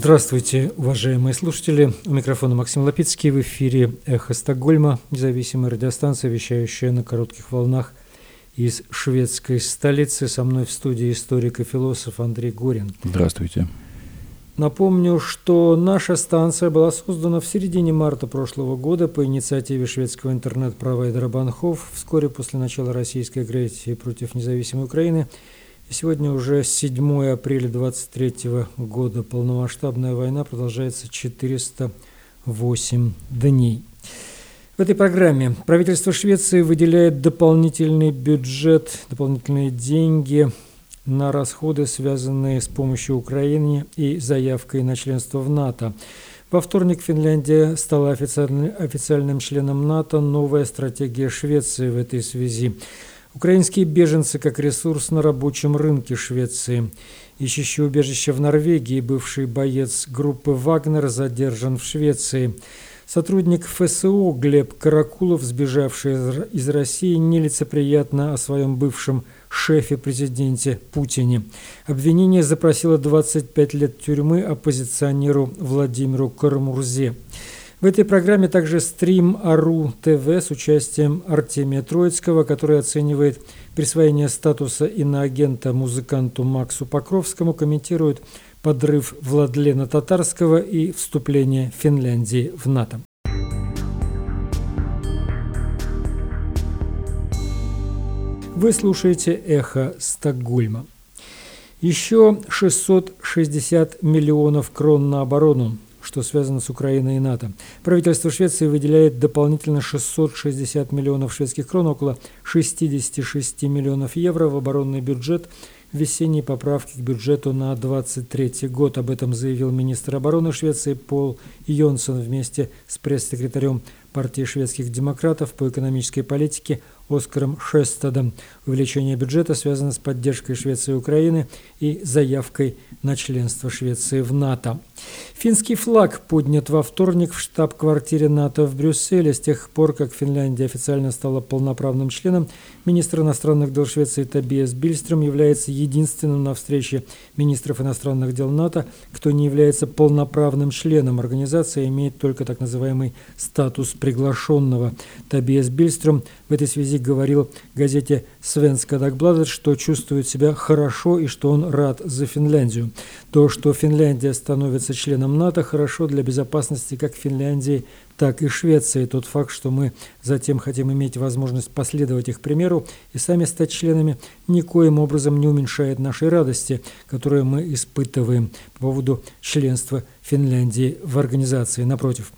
Здравствуйте, уважаемые слушатели. У микрофона Максим Лапицкий. В эфире «Эхо Стокгольма», независимая радиостанция, вещающая на коротких волнах из шведской столицы. Со мной в студии историк и философ Андрей Горин. Здравствуйте. Напомню, что наша станция была создана в середине марта прошлого года по инициативе шведского интернет-провайдера Банхов вскоре после начала российской агрессии против независимой Украины – сегодня уже 7 апреля 23 года. Полномасштабная война продолжается 408 дней. В этой программе правительство Швеции выделяет дополнительный бюджет, дополнительные деньги на расходы, связанные с помощью Украине и заявкой на членство в НАТО. Во вторник Финляндия стала официальным, официальным членом НАТО. Новая стратегия Швеции в этой связи. Украинские беженцы как ресурс на рабочем рынке Швеции. Ищущий убежище в Норвегии, бывший боец группы «Вагнер» задержан в Швеции. Сотрудник ФСО Глеб Каракулов, сбежавший из России, нелицеприятно о своем бывшем шефе-президенте Путине. Обвинение запросило 25 лет тюрьмы оппозиционеру Владимиру Карамурзе. В этой программе также стрим АРУ ТВ с участием Артемия Троицкого, который оценивает присвоение статуса иноагента музыканту Максу Покровскому, комментирует подрыв Владлена Татарского и вступление Финляндии в НАТО. Вы слушаете «Эхо Стокгольма». Еще 660 миллионов крон на оборону что связано с Украиной и НАТО. Правительство Швеции выделяет дополнительно 660 миллионов шведских крон, около 66 миллионов евро в оборонный бюджет весенней поправки к бюджету на 2023 год. Об этом заявил министр обороны Швеции Пол Йонсон вместе с пресс-секретарем партии шведских демократов по экономической политике Оскаром Шестадом. Увеличение бюджета связано с поддержкой Швеции и Украины и заявкой на членство Швеции в НАТО. Финский флаг поднят во вторник в штаб-квартире НАТО в Брюсселе. С тех пор, как Финляндия официально стала полноправным членом, министр иностранных дел Швеции Табиас Бильстром является единственным на встрече министров иностранных дел НАТО, кто не является полноправным членом. Организация имеет только так называемый статус приглашенного. Табиас Бильстром в этой связи говорил газете «Свенска Дагбладет», что чувствует себя хорошо и что он рад за Финляндию. То, что Финляндия становится членом НАТО, хорошо для безопасности как Финляндии, так и Швеции. Тот факт, что мы затем хотим иметь возможность последовать их примеру и сами стать членами, никоим образом не уменьшает нашей радости, которую мы испытываем по поводу членства Финляндии в организации. Напротив,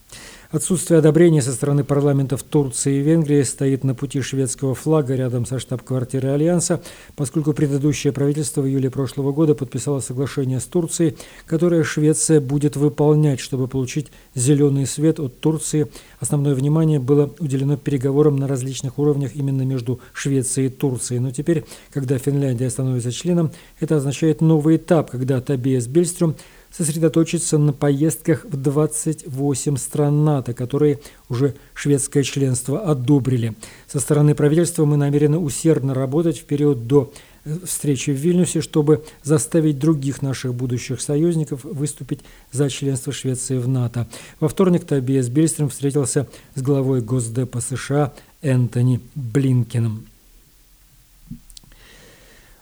Отсутствие одобрения со стороны парламентов Турции и Венгрии стоит на пути шведского флага рядом со штаб-квартирой Альянса, поскольку предыдущее правительство в июле прошлого года подписало соглашение с Турцией, которое Швеция будет выполнять, чтобы получить зеленый свет от Турции. Основное внимание было уделено переговорам на различных уровнях именно между Швецией и Турцией. Но теперь, когда Финляндия становится членом, это означает новый этап, когда Табиас Бельстрюм сосредоточиться на поездках в 28 стран НАТО, которые уже шведское членство одобрили. Со стороны правительства мы намерены усердно работать в период до э, встречи в Вильнюсе, чтобы заставить других наших будущих союзников выступить за членство Швеции в НАТО. Во вторник Тобиас Бельстрем встретился с главой Госдепа США Энтони Блинкиным.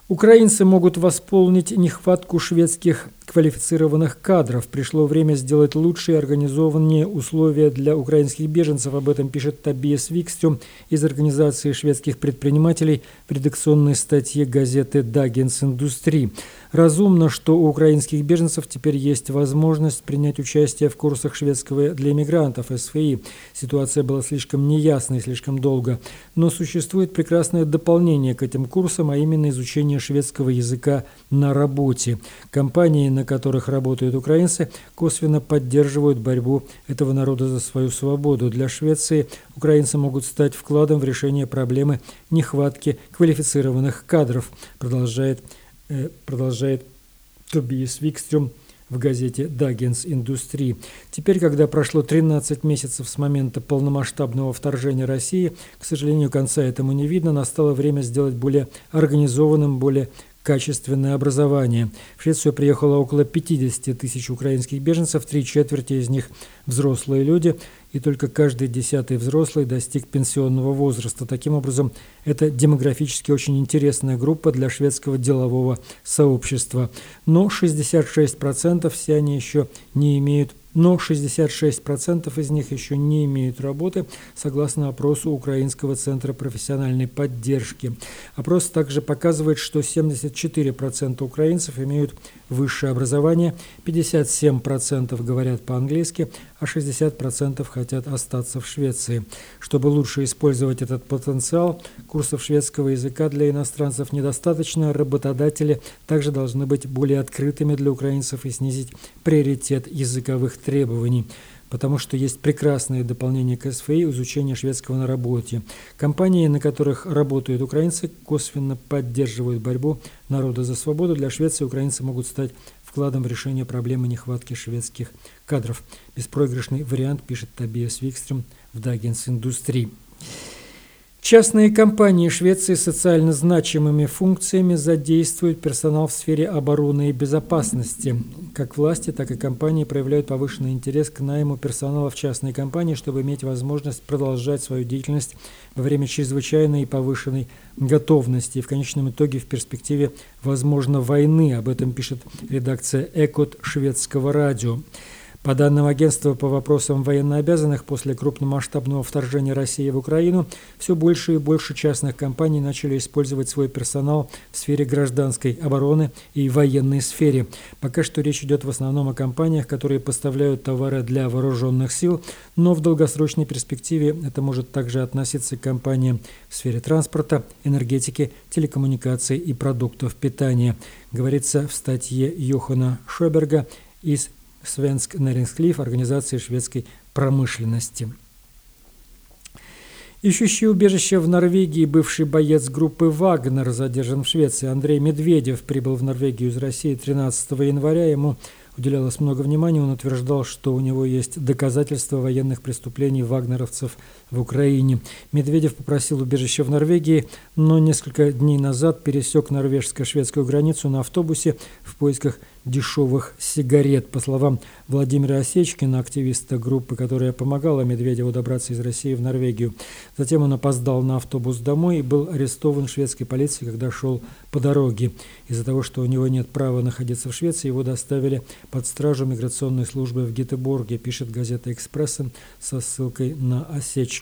Украинцы могут восполнить нехватку шведских квалифицированных кадров. Пришло время сделать лучшие организованные условия для украинских беженцев. Об этом пишет Табиас Викстюм из Организации шведских предпринимателей в редакционной статье газеты «Дагенс Индустри». Разумно, что у украинских беженцев теперь есть возможность принять участие в курсах шведского для иммигрантов СФИ. Ситуация была слишком неясной слишком долго. Но существует прекрасное дополнение к этим курсам, а именно изучение шведского языка на работе. Компании, на которых работают украинцы, косвенно поддерживают борьбу этого народа за свою свободу. Для Швеции украинцы могут стать вкладом в решение проблемы нехватки квалифицированных кадров, продолжает Э, продолжает Тобиас Викстрюм в газете «Дагенс Индустрии». Теперь, когда прошло 13 месяцев с момента полномасштабного вторжения России, к сожалению, конца этому не видно, настало время сделать более организованным, более качественное образование. В Швецию приехало около 50 тысяч украинских беженцев, три четверти из них взрослые люди, и только каждый десятый взрослый достиг пенсионного возраста. Таким образом, это демографически очень интересная группа для шведского делового сообщества. Но 66% все они еще не имеют но 66% из них еще не имеют работы, согласно опросу Украинского центра профессиональной поддержки. Опрос также показывает, что 74% украинцев имеют высшее образование, 57% говорят по-английски, а 60% хотят остаться в Швеции. Чтобы лучше использовать этот потенциал, курсов шведского языка для иностранцев недостаточно, работодатели также должны быть более открытыми для украинцев и снизить приоритет языковых требований потому что есть прекрасные дополнения к СФИ изучение шведского на работе. Компании, на которых работают украинцы, косвенно поддерживают борьбу народа за свободу. Для Швеции украинцы могут стать вкладом в решение проблемы нехватки шведских кадров. Беспроигрышный вариант, пишет Табиас Викстрем в Дагенс Индустрии. Частные компании Швеции с социально значимыми функциями задействуют персонал в сфере обороны и безопасности. Как власти, так и компании проявляют повышенный интерес к найму персонала в частные компании, чтобы иметь возможность продолжать свою деятельность во время чрезвычайной и повышенной готовности. И в конечном итоге в перспективе, возможно, войны. Об этом пишет редакция «Экот» шведского радио. По данным агентства по вопросам военнообязанных, после крупномасштабного вторжения России в Украину все больше и больше частных компаний начали использовать свой персонал в сфере гражданской обороны и военной сфере. Пока что речь идет в основном о компаниях, которые поставляют товары для вооруженных сил, но в долгосрочной перспективе это может также относиться к компаниям в сфере транспорта, энергетики, телекоммуникаций и продуктов питания, говорится в статье Йохана Шоберга из Свенск Нерингсклиф, Организации шведской промышленности. Ищущий убежище в Норвегии бывший боец группы «Вагнер» задержан в Швеции. Андрей Медведев прибыл в Норвегию из России 13 января. Ему уделялось много внимания. Он утверждал, что у него есть доказательства военных преступлений вагнеровцев в Украине. Медведев попросил убежище в Норвегии, но несколько дней назад пересек норвежско-шведскую границу на автобусе в поисках дешевых сигарет. По словам Владимира Осечкина, активиста группы, которая помогала Медведеву добраться из России в Норвегию. Затем он опоздал на автобус домой и был арестован шведской полицией, когда шел по дороге. Из-за того, что у него нет права находиться в Швеции, его доставили под стражу миграционной службы в Гетеборге, пишет газета «Экспрессен» со ссылкой на Осечкина.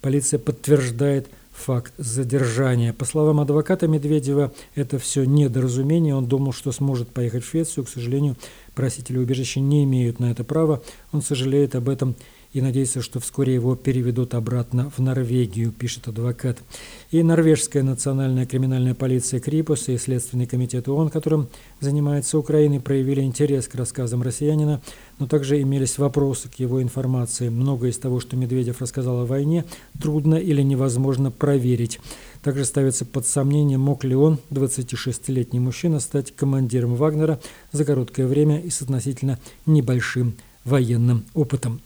Полиция подтверждает факт задержания. По словам адвоката Медведева, это все недоразумение. Он думал, что сможет поехать в Швецию. К сожалению, просители убежища не имеют на это права. Он сожалеет об этом и надеется, что вскоре его переведут обратно в Норвегию, пишет адвокат. И норвежская национальная криминальная полиция Крипус и Следственный комитет ООН, которым занимается Украиной, проявили интерес к рассказам россиянина, но также имелись вопросы к его информации. Многое из того, что Медведев рассказал о войне, трудно или невозможно проверить. Также ставится под сомнение, мог ли он, 26-летний мужчина, стать командиром Вагнера за короткое время и с относительно небольшим военным опытом.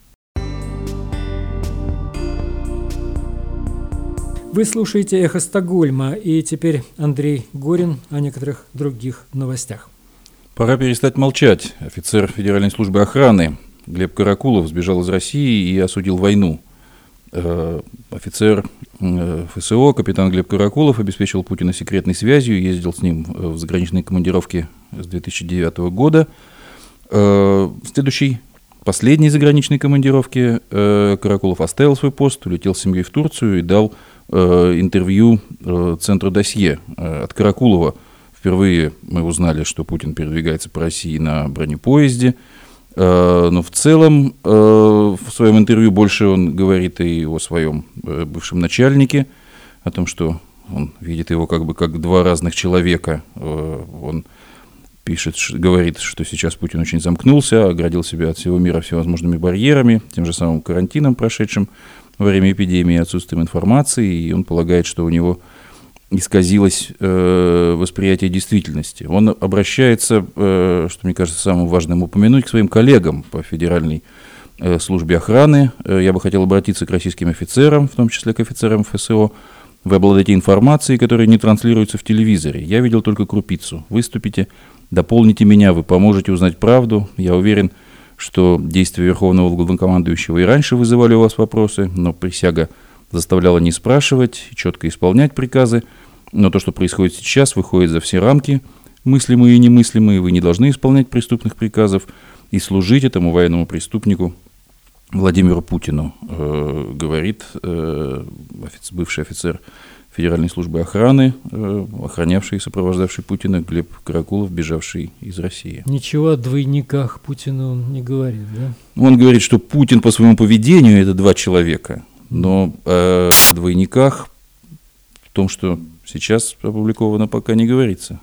Вы слушаете «Эхо Стокгольма» и теперь Андрей Горин о некоторых других новостях. Пора перестать молчать. Офицер Федеральной службы охраны Глеб Каракулов сбежал из России и осудил войну. Э, офицер э, ФСО, капитан Глеб Каракулов, обеспечил Путина секретной связью, ездил с ним э, в заграничные командировки с 2009 года. Следующий последней заграничной командировке Каракулов оставил свой пост, улетел с семьей в Турцию и дал интервью э, Центру досье э, от Каракулова. Впервые мы узнали, что Путин передвигается по России на бронепоезде. Но в целом в своем интервью больше он говорит и о своем бывшем начальнике, о том, что он видит его как бы как два разных человека. Он пишет, говорит, что сейчас Путин очень замкнулся, оградил себя от всего мира всевозможными барьерами, тем же самым карантином прошедшим во время эпидемии, отсутствием информации, и он полагает, что у него исказилось э, восприятие действительности. Он обращается, э, что мне кажется самым важным упомянуть, к своим коллегам по федеральной э, службе охраны. Э, я бы хотел обратиться к российским офицерам, в том числе к офицерам ФСО, Вы обладаете информацией, которая не транслируется в телевизоре. Я видел только крупицу. Выступите, дополните меня, вы поможете узнать правду. Я уверен, что действия Верховного Главнокомандующего и раньше вызывали у вас вопросы, но присяга заставляла не спрашивать, четко исполнять приказы. Но то, что происходит сейчас, выходит за все рамки, мыслимые и немыслимые. Вы не должны исполнять преступных приказов и служить этому военному преступнику Владимиру Путину, э, говорит э, офицер, бывший офицер Федеральной службы охраны, э, охранявший и сопровождавший Путина Глеб Каракулов, бежавший из России. Ничего о двойниках Путина он не говорит, да? Он говорит, что Путин по своему поведению это два человека, но э, о двойниках в том, что сейчас опубликовано, пока не говорится.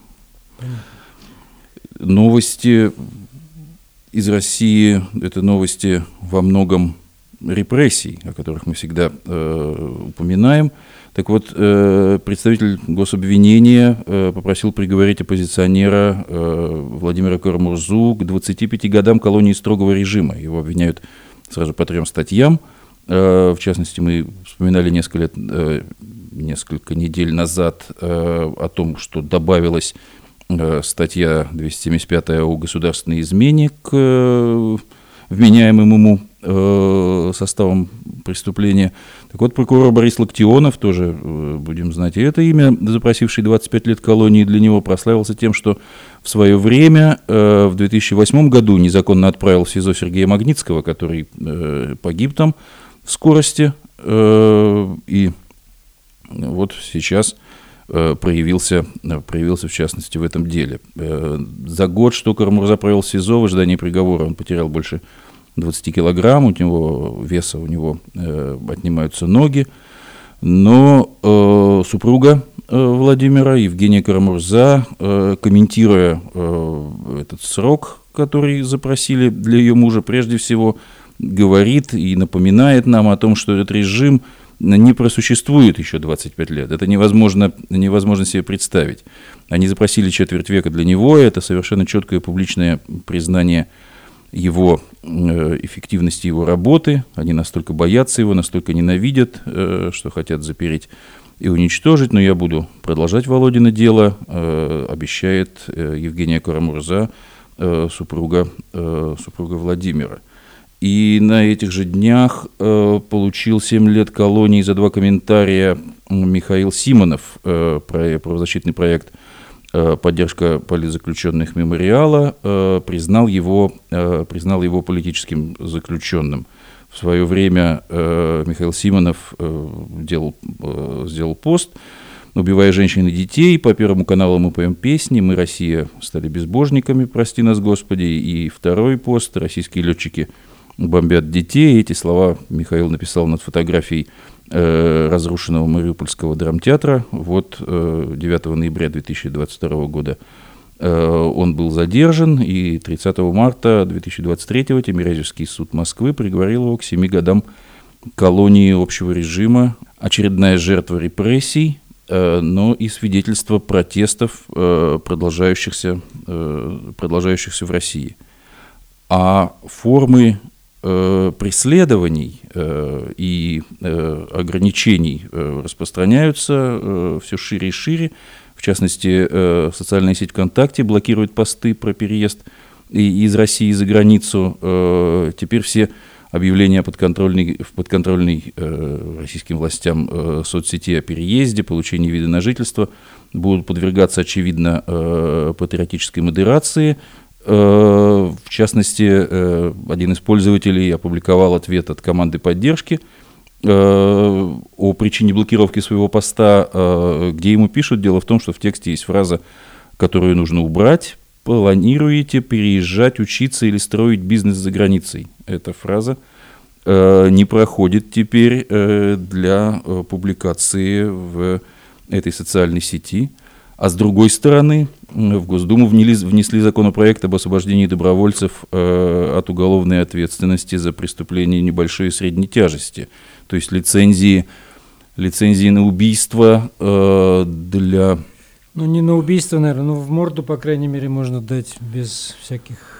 Новости из России – это новости во многом репрессий, о которых мы всегда э, упоминаем. Так вот, э, представитель гособвинения э, попросил приговорить оппозиционера э, Владимира Кармурзу к 25 годам колонии строгого режима. Его обвиняют сразу по трем статьям. В частности, мы вспоминали несколько, лет, несколько недель назад о том, что добавилось Э, статья 275 о государственной измене к вменяемым ему составом преступления. Так вот, прокурор Борис Локтионов, тоже будем знать и это имя, запросивший 25 лет колонии для него, прославился тем, что в свое время, в 2008 году, незаконно отправил в СИЗО Сергея Магнитского, который погиб там в скорости. И вот сейчас Э, проявился, э, проявился в частности в этом деле. Э, за год, что Карамурза провел в СИЗО в ожидании приговора, он потерял больше 20 килограмм, у него веса у него отнимаются ноги, но э, супруга э, Владимира, Евгения Карамурза, э, комментируя э, этот срок, который запросили для ее мужа, прежде всего говорит и напоминает нам о том, что этот режим – не просуществует еще 25 лет. Это невозможно, невозможно себе представить. Они запросили четверть века для него, это совершенно четкое публичное признание его э, эффективности его работы. Они настолько боятся его, настолько ненавидят, э, что хотят запереть и уничтожить. Но я буду продолжать Володина дело, э, обещает Евгения Карамурза, супруга, супруга Владимира. И на этих же днях получил 7 лет колонии за два комментария Михаил Симонов, э, про правозащитный проект э, «Поддержка политзаключенных мемориала», э, признал, его, э, признал его политическим заключенным. В свое время э, Михаил Симонов э, делал, э, сделал пост, убивая женщин и детей. По Первому каналу мы поем песни «Мы, Россия, стали безбожниками, прости нас, Господи». И второй пост «Российские летчики – бомбят детей. Эти слова Михаил написал над фотографией э, разрушенного Мариупольского драмтеатра. Вот э, 9 ноября 2022 года э, он был задержан, и 30 марта 2023 Тимирязевский суд Москвы приговорил его к 7 годам колонии общего режима. Очередная жертва репрессий, э, но и свидетельство протестов, э, продолжающихся, продолжающихся в России. А формы преследований э, и э, ограничений распространяются все шире и шире. В частности, социальная сеть ВКонтакте блокирует посты про переезд из России за границу. Теперь все объявления подконтрольной, в подконтрольной российским властям соцсети о переезде, получении вида на жительство будут подвергаться, очевидно, патриотической модерации – Э, в частности, э, один из пользователей опубликовал ответ от команды поддержки э, о причине блокировки своего поста, где ему пишут, дело в том, что в тексте есть фраза, которую нужно убрать, планируете переезжать, учиться или строить бизнес за границей. Эта фраза не проходит теперь для публикации в этой социальной сети. А с другой стороны, в Госдуму внесли, законопроект об освобождении добровольцев э, от уголовной ответственности за преступления небольшой и средней тяжести. То есть лицензии, лицензии на убийство э, для... Ну, не на убийство, наверное, но в морду, по крайней мере, можно дать без всяких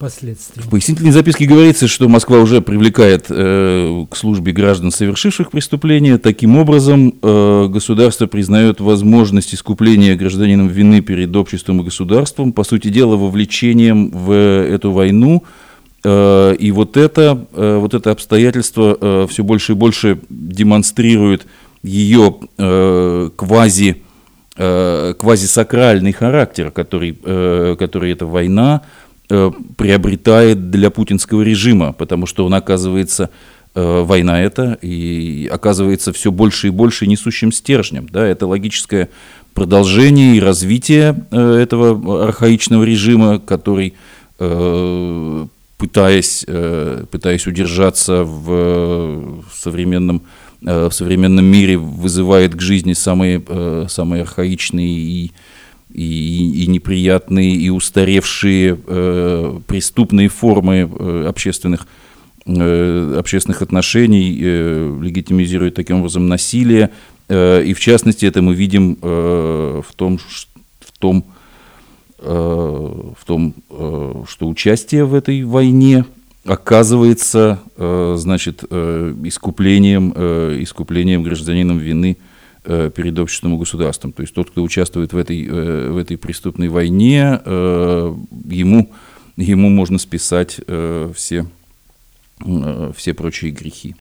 последствий. В пояснительной записке говорится, что Москва уже привлекает э, к службе граждан, совершивших преступления. Таким образом, э, государство признает возможность искупления гражданином вины перед обществом и государством, по сути дела, вовлечением в эту войну. Э, и вот это, э, вот это обстоятельство э, все больше и больше демонстрирует ее квази, э, квазисакральный характер, который, который эта война приобретает для путинского режима, потому что он оказывается э, война это и оказывается все больше и больше несущим стержнем. Да, это логическое продолжение и развитие э, этого архаичного режима, который, пытаясь, пытаясь удержаться в современном, в современном мире, вызывает к жизни самые, самые архаичные и и, и неприятные, и устаревшие э, преступные формы э, общественных, э, общественных отношений, э, легитимизирует таким образом насилие. Э, и в частности это мы видим э, в том, в том, э, в том э, что участие в этой войне оказывается э, значит, э, искуплением, э, искуплением гражданином вины – перед обществом и государством. То есть тот, кто участвует в этой, э, в этой преступной войне, э, ему, ему можно списать все, все прочие грехи.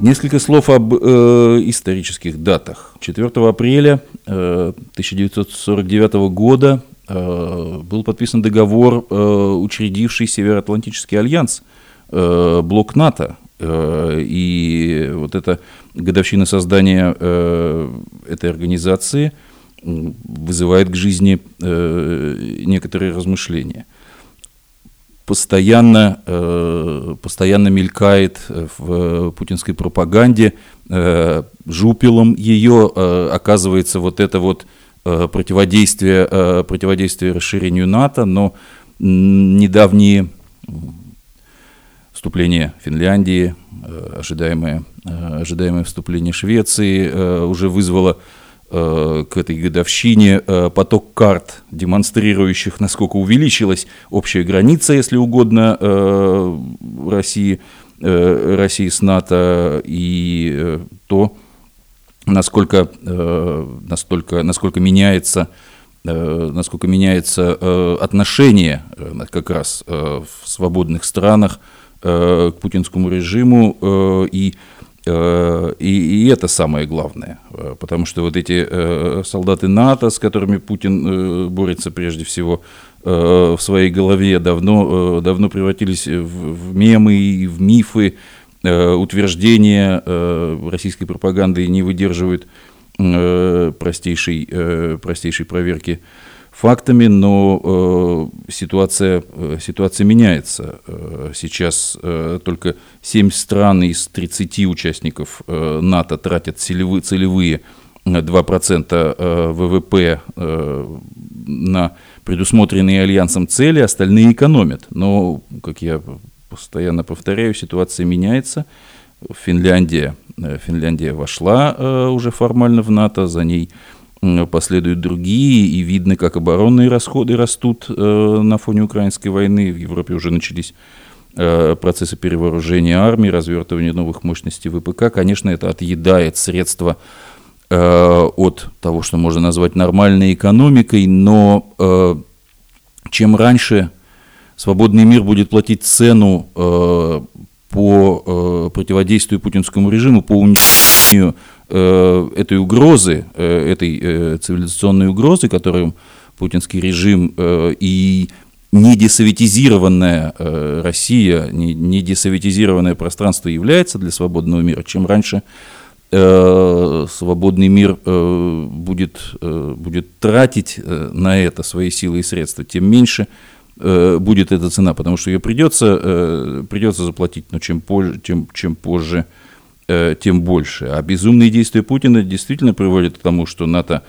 Несколько слов об э, исторических датах. 4 апреля э, 1949 года э, был подписан договор, э, учредивший Североатлантический альянс – Э, блок НАТО. Э, и вот эта годовщина создания э, этой организации вызывает к жизни некоторые размышления. Постоянно, постоянно мелькает в путинской пропаганде, жупелом ее оказывается вот это вот противодействие, противодействие расширению НАТО, но недавние вступление Финляндии, э, ожидаемое, э, ожидаемое вступление Швеции э, уже вызвало к этой годовщине поток карт, демонстрирующих, насколько увеличилась общая граница, если угодно, России, России с НАТО, и то, насколько, настолько, насколько меняется насколько меняется отношение как раз в свободных странах Э, к путинскому режиму, э, и, э, и, и это самое главное, потому что вот эти солдаты НАТО, с которыми Путин борется прежде всего в своей голове, давно, давно превратились в, в мемы и в мифы, утверждения российской пропаганды не выдерживают простейшей, простейшей проверки фактами, но э, ситуация, э, ситуация меняется. Э, сейчас э, только 7 стран из 30 участников э, НАТО тратят целевые, целевые 2% э, ВВП э, на предусмотренные альянсом цели, остальные экономят. Но, как я постоянно повторяю, ситуация меняется. Финляндия, э, Финляндия вошла э, уже формально в НАТО, за ней последуют другие, и видно, как оборонные расходы растут э, на фоне украинской войны. В Европе уже начались э, процессы перевооружения армии, развертывания новых мощностей ВПК. Конечно, это отъедает средства э, от того, что можно назвать нормальной экономикой, но чем раньше свободный мир будет платить цену по противодействию путинскому режиму, по уничтожению этой угрозы, э, этой э, цивилизационной угрозы, которую путинский режим и не десоветизированная Россия, не, не десоветизированное пространство является для свободного мира, чем раньше свободный мир будет, будет тратить на это свои силы и средства, тем меньше будет эта цена, потому что ее придется, придется заплатить, но чем позже, чем, чем позже Э, тем больше. А безумные действия Путина действительно приводят к тому, что НАТО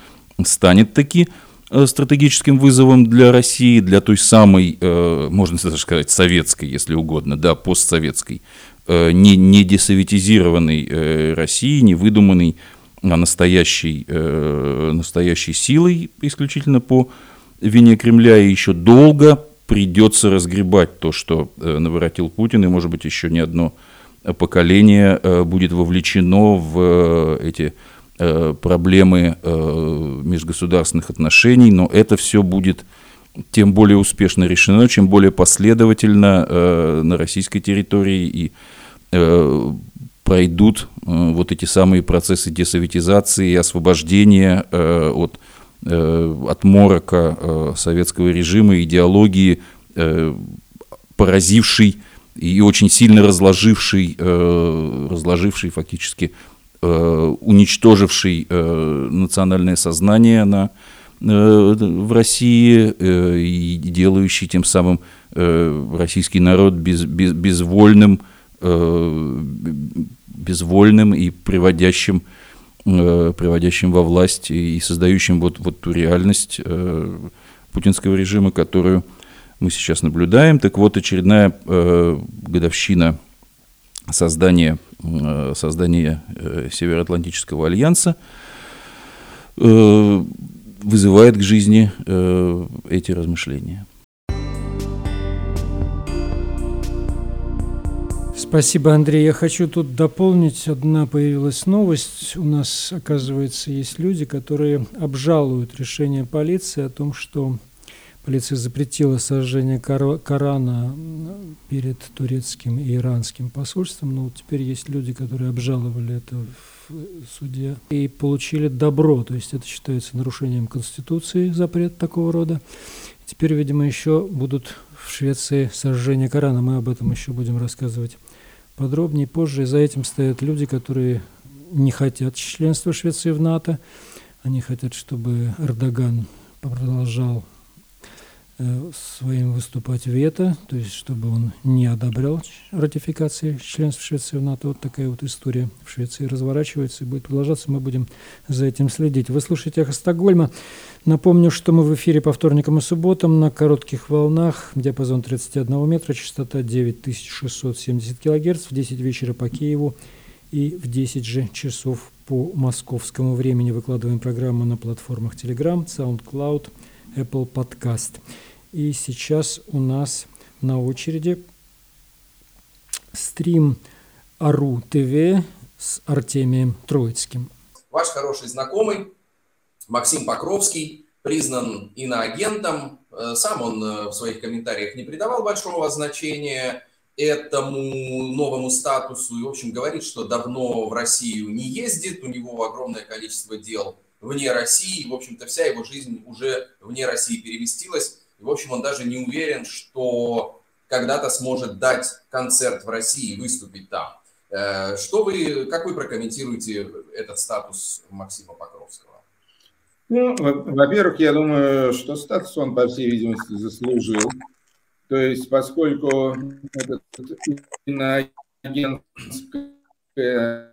станет таки э, стратегическим вызовом для России, для той самой, э, можно даже сказать, советской, если угодно, да, постсоветской, не, не десоветизированной России, не выдуманной настоящей, настоящей силой исключительно по вине Кремля, и еще долго придется разгребать то, что наворотил Путин, и, может быть, еще не одно поколение будет вовлечено в эти проблемы межгосударственных отношений, но это все будет тем более успешно решено, чем более последовательно э, на российской территории и э, пройдут э, вот эти самые процессы десоветизации и освобождения э, от, э, от морока э, советского режима, идеологии, э, поразившей и очень сильно разложивший, э, разложивший фактически, э, уничтоживший э, национальное сознание на в России и делающий тем самым российский народ без, без, безвольным, безвольным и приводящим, приводящим во власть и создающим вот, вот ту реальность путинского режима, которую мы сейчас наблюдаем. Так вот, очередная годовщина создания, создания Североатлантического альянса вызывает к жизни э, эти размышления. Спасибо, Андрей. Я хочу тут дополнить. Одна появилась новость. У нас, оказывается, есть люди, которые обжалуют решение полиции о том, что полиция запретила сожжение Корана перед турецким и иранским посольством. Но вот теперь есть люди, которые обжаловали это в суде и получили добро, то есть это считается нарушением Конституции, запрет такого рода. Теперь, видимо, еще будут в Швеции сожжение Корана, мы об этом еще будем рассказывать подробнее позже. И за этим стоят люди, которые не хотят членства Швеции в НАТО, они хотят, чтобы Эрдоган продолжал своим выступать вето, то есть чтобы он не одобрял ратификации членства Швеции в НАТО. Вот такая вот история в Швеции разворачивается и будет продолжаться. Мы будем за этим следить. Вы слушаете «Эхо Стокгольма». Напомню, что мы в эфире по вторникам и субботам на коротких волнах, диапазон 31 метра, частота 9670 килогерц в 10 вечера по Киеву и в 10 же часов по московскому времени. Выкладываем программу на платформах Telegram, SoundCloud, Apple Podcast. И сейчас у нас на очереди стрим Ару ТВ с Артемием Троицким. Ваш хороший знакомый Максим Покровский признан иноагентом. Э, сам он э, в своих комментариях не придавал большого значения этому новому статусу и, в общем, говорит, что давно в Россию не ездит, у него огромное количество дел вне России, в общем-то, вся его жизнь уже вне России переместилась. И, в общем, он даже не уверен, что когда-то сможет дать концерт в России, выступить там. Э, что вы, как вы прокомментируете этот статус Максима Покровского? Ну, во-первых, я думаю, что статус он, по всей видимости, заслужил. То есть, поскольку это иноагентское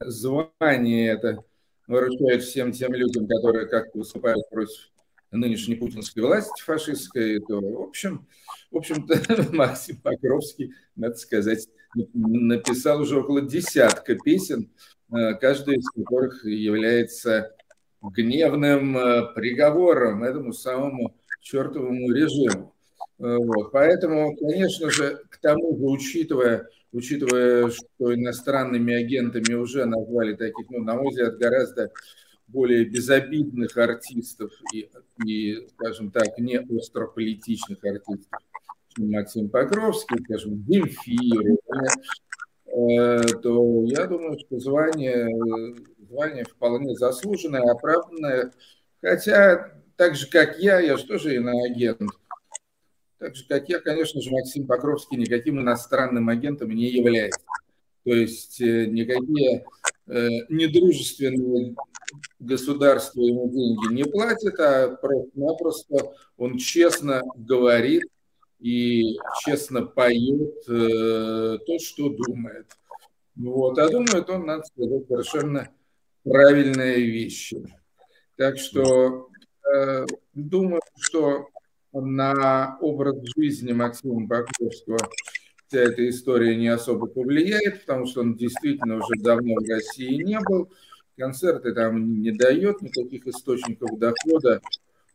звание, это выручает всем тем людям, которые как-то выступают против нынешней путинской власти фашистской, то, в общем, в общем-то, Максим Покровский, надо сказать, написал уже около десятка песен, э, каждая из которых является гневным э, приговором этому самому чертовому режиму. Э, вот. Поэтому, конечно же, к тому же, учитывая учитывая, что иностранными агентами уже назвали таких, ну, на мой взгляд, гораздо более безобидных артистов и, и скажем так, не острополитичных артистов, чем Максим Покровский, скажем, Демфир, э, то я думаю, что звание, звание вполне заслуженное, оправданное. Хотя, так же, как я, я же тоже иноагент, так же, как я, конечно же, Максим Покровский никаким иностранным агентом не является. То есть э, никакие э, недружественные государства ему деньги не платят, а просто-напросто он честно говорит и честно поет э, то, что думает. Вот. А думает он, надо сказать, совершенно правильные вещи. Так что э, думаю, что на образ жизни Максима Покровского вся эта история не особо повлияет, потому что он действительно уже давно в России не был. концерты там не дает никаких источников дохода,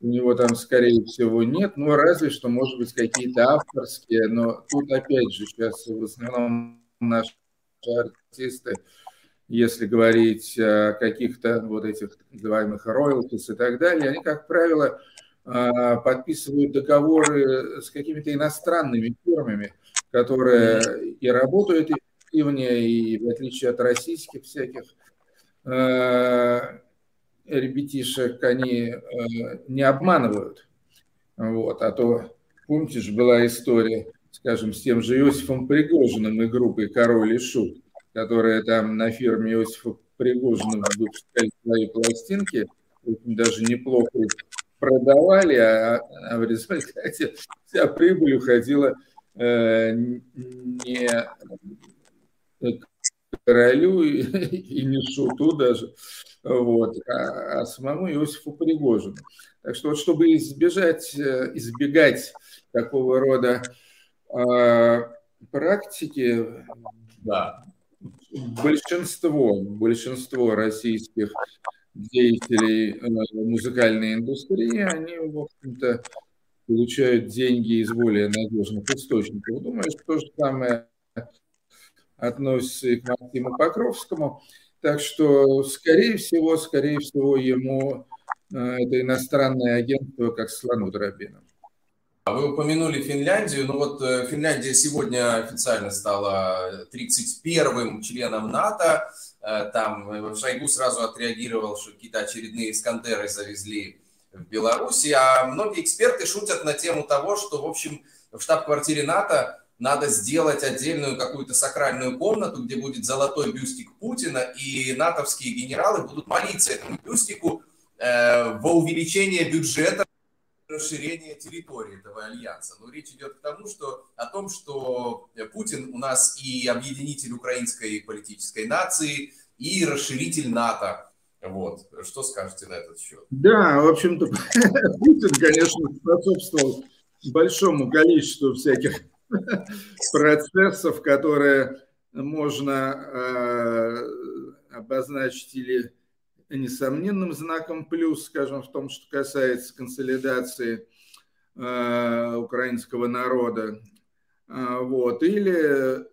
у него там, скорее всего, нет, ну, разве что, может быть, какие-то авторские, но тут, опять же, сейчас в основном наши артисты, если говорить о каких-то вот этих называемых royalties и так далее, они, как правило, подписывают договоры с какими-то иностранными фирмами, которые и работают эффективнее, и в отличие от российских всяких а, ребятишек они э, не обманывают. Вот. А то, помните же, была история, скажем, с тем же Иосифом Пригожиным и группой «Король и Шут», которая там на фирме Иосифа Пригожина выпускали свои пластинки, очень даже неплохо продавали, а, а в результате вся прибыль уходила э, не королю и, не шуту даже, вот, а, а самому Иосифу Пригожину. Так что вот чтобы избежать, э, избегать такого рода э, практики, да. большинство, большинство российских деятелей э, музыкальной индустрии, они, в общем-то, получают деньги из более надежных источников. Думаю, что то же самое относится и к Максиму Покровскому. Так что, скорее всего, скорее всего, ему э, это иностранное агентство как слону дробину. А вы упомянули Финляндию. Ну вот э, Финляндия сегодня официально стала 31-м членом НАТО. Э, там Шойгу сразу отреагировал, что какие-то очередные Искандеры завезли в Беларуси. А многие эксперты шутят на тему того, что, в общем, в штаб-квартире НАТО надо сделать отдельную какую-то сакральную комнату, где будет золотой бюстик Путина, и натовские генералы будут молиться этому бюстику э, во увеличение бюджета расширение территории этого альянса. Но речь идет к тому, что, о том, что Путин у нас и объединитель украинской политической нации, и расширитель НАТО. Вот. Что скажете на этот счет? Да, в общем-то, Путин, конечно, способствовал большому количеству всяких процессов, которые можно э, обозначить или несомненным знаком плюс, скажем, в том, что касается консолидации э, украинского народа. Э, вот. Или,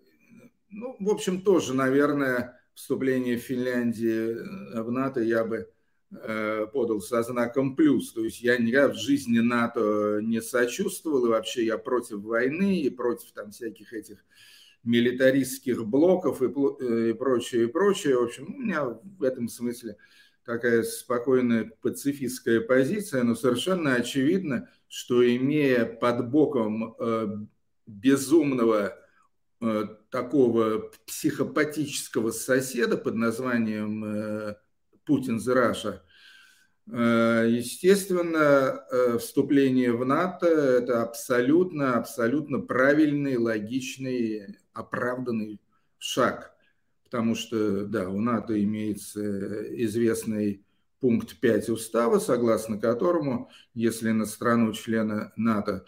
ну, в общем, тоже, наверное, вступление Финляндии в НАТО я бы Э, подал со знаком плюс. То есть я никогда в жизни НАТО не сочувствовал, и вообще я против войны и против там всяких этих милитаристских блоков и, э, и прочее, и прочее. В общем, у меня в этом смысле такая спокойная пацифистская позиция, но совершенно очевидно, что имея под боком э, безумного э, такого психопатического соседа под названием э, Путин за Раша. Э, естественно, э, вступление в НАТО – это абсолютно, абсолютно правильный, логичный, оправданный шаг. Потому что, да, у НАТО имеется известный пункт 5 устава, согласно которому, если на страну-члена НАТО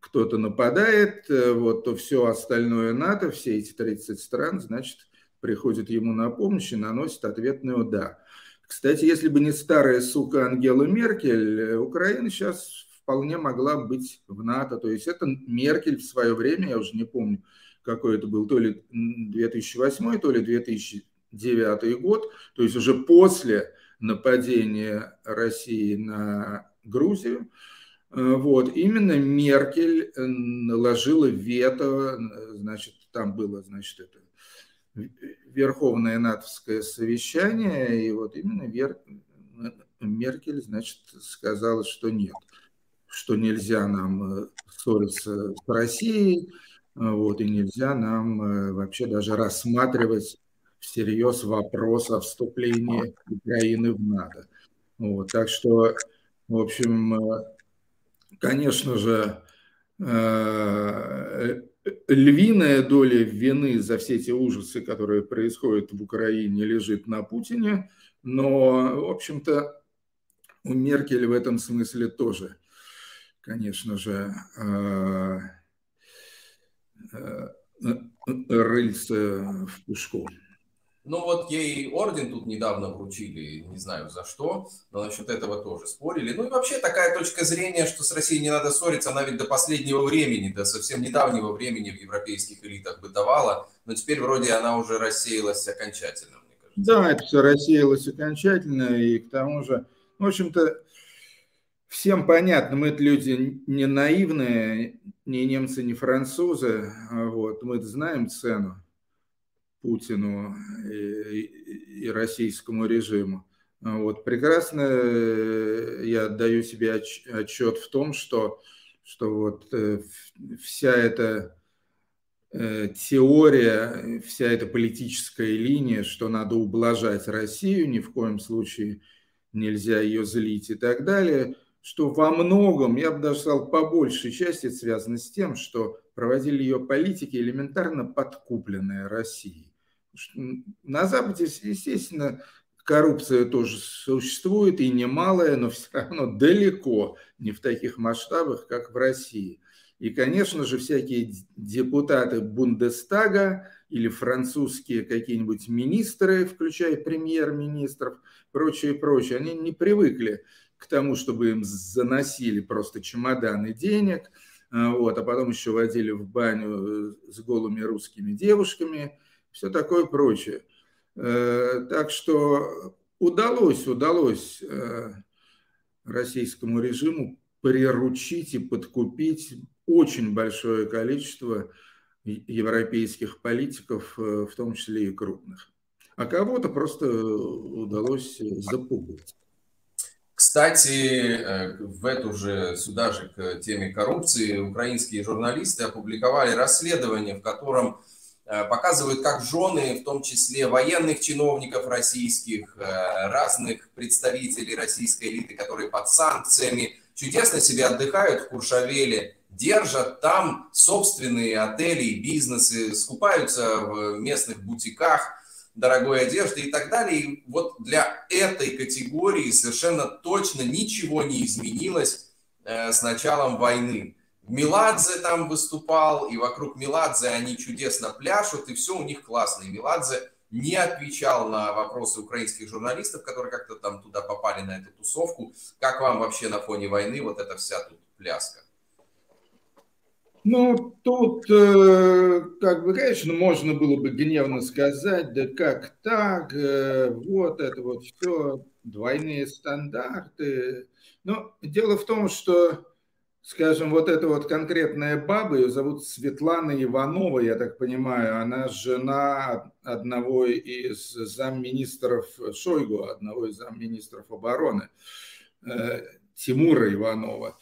кто-то нападает, э, вот, то все остальное НАТО, все эти 30 стран, значит, приходит ему на помощь и наносит ответный удар. Кстати, если бы не старая сука Ангела Меркель, э, Украина сейчас вполне могла быть в НАТО. То есть это Меркель в свое время, я уже не помню, какой это был, то ли 2008, то ли 2009 год, то есть уже после нападения России на Грузию, э, вот, именно Меркель э, наложила вето, значит, там было, значит, это Верховное натовское совещание, и вот именно Вер... Меркель, значит, сказала, что нет, что нельзя нам э, ссориться с Россией, вот, и нельзя нам э, вообще даже рассматривать всерьез вопрос о вступлении Украины в НАТО. Вот, так что, в общем, э, конечно же, львиная доля вины за все эти ужасы, которые происходят в Украине, лежит на Путине, но, в общем-то, у Меркель в этом смысле тоже, конечно же, э, э, рыльце в пушку. Ну вот ей орден тут недавно вручили, не знаю за что, но насчет этого тоже спорили. Ну и вообще такая точка зрения, что с Россией не надо ссориться, она ведь до последнего времени, до совсем недавнего времени в европейских элитах бытовала, но теперь вроде она уже рассеялась окончательно, мне кажется. Да, это все рассеялось окончательно, и к тому же, в общем-то, всем понятно, мы это люди не наивные, ни немцы, ни французы, вот, мы знаем цену Путину и, и российскому режиму. Вот, прекрасно э, я отдаю себе отчет в том, что, что вот э, вся эта э, теория, вся эта политическая линия, что надо ублажать Россию, ни в коем случае нельзя ее злить и так далее, что во многом, я бы даже сказал, по большей части связано с тем, что проводили ее политики элементарно подкупленные Россией. На Западе, естественно, коррупция тоже существует, и немалая, но все равно далеко не в таких масштабах, как в России. И, конечно же, всякие депутаты Бундестага или французские какие-нибудь министры, включая премьер-министров, прочее, прочее, они не привыкли к тому, чтобы им заносили просто чемоданы денег, а, вот, а потом еще водили в баню э, с голыми русскими девушками – все такое прочее. Э, так что удалось, удалось э, российскому режиму приручить и подкупить очень большое количество европейских политиков, э, в том числе и крупных. А кого-то просто удалось запугать. Кстати, в эту же, сюда же к теме коррупции, украинские журналисты опубликовали расследование, в котором Э, показывают, как жены, в том числе военных чиновников российских, э, разных представителей российской элиты, которые под санкциями, чудесно себе отдыхают в Куршавеле, держат там собственные отели и бизнесы, скупаются в местных бутиках дорогой одежды и так далее. И вот для этой категории совершенно точно ничего не изменилось э, с началом войны. Меладзе там выступал, и вокруг Меладзе они чудесно пляшут, и все у них классно. И Меладзе не отвечал на вопросы украинских журналистов, которые как-то там туда попали на эту тусовку. Как вам вообще на фоне войны вот эта вся тут пляска? Ну, тут, э, как бы, конечно, можно было бы гневно сказать, да как так, э, вот это вот все, двойные стандарты. Но дело в том, что скажем, вот эта вот конкретная баба, ее зовут Светлана Иванова, я так понимаю, она жена одного из замминистров Шойгу, одного из замминистров обороны, э, Тимура Иванова.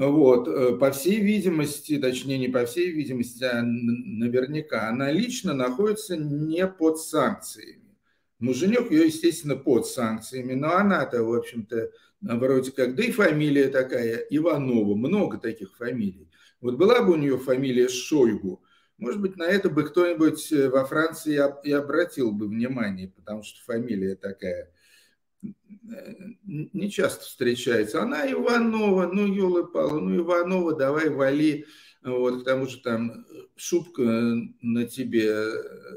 Вот, э, по всей видимости, точнее не по всей видимости, а наверняка, она лично находится не под санкциями. Муженек ее, естественно, под санкциями, но она-то, в общем-то, вроде как, да и фамилия такая, Иванова, много таких фамилий. Вот была бы у нее фамилия Шойгу, может быть, на это бы кто-нибудь э, во Франции и обратил бы внимание, потому что фамилия такая э, не часто встречается. Она Иванова, ну, елы-палы, ну, Иванова, давай вали, вот, к тому же там шубка на тебе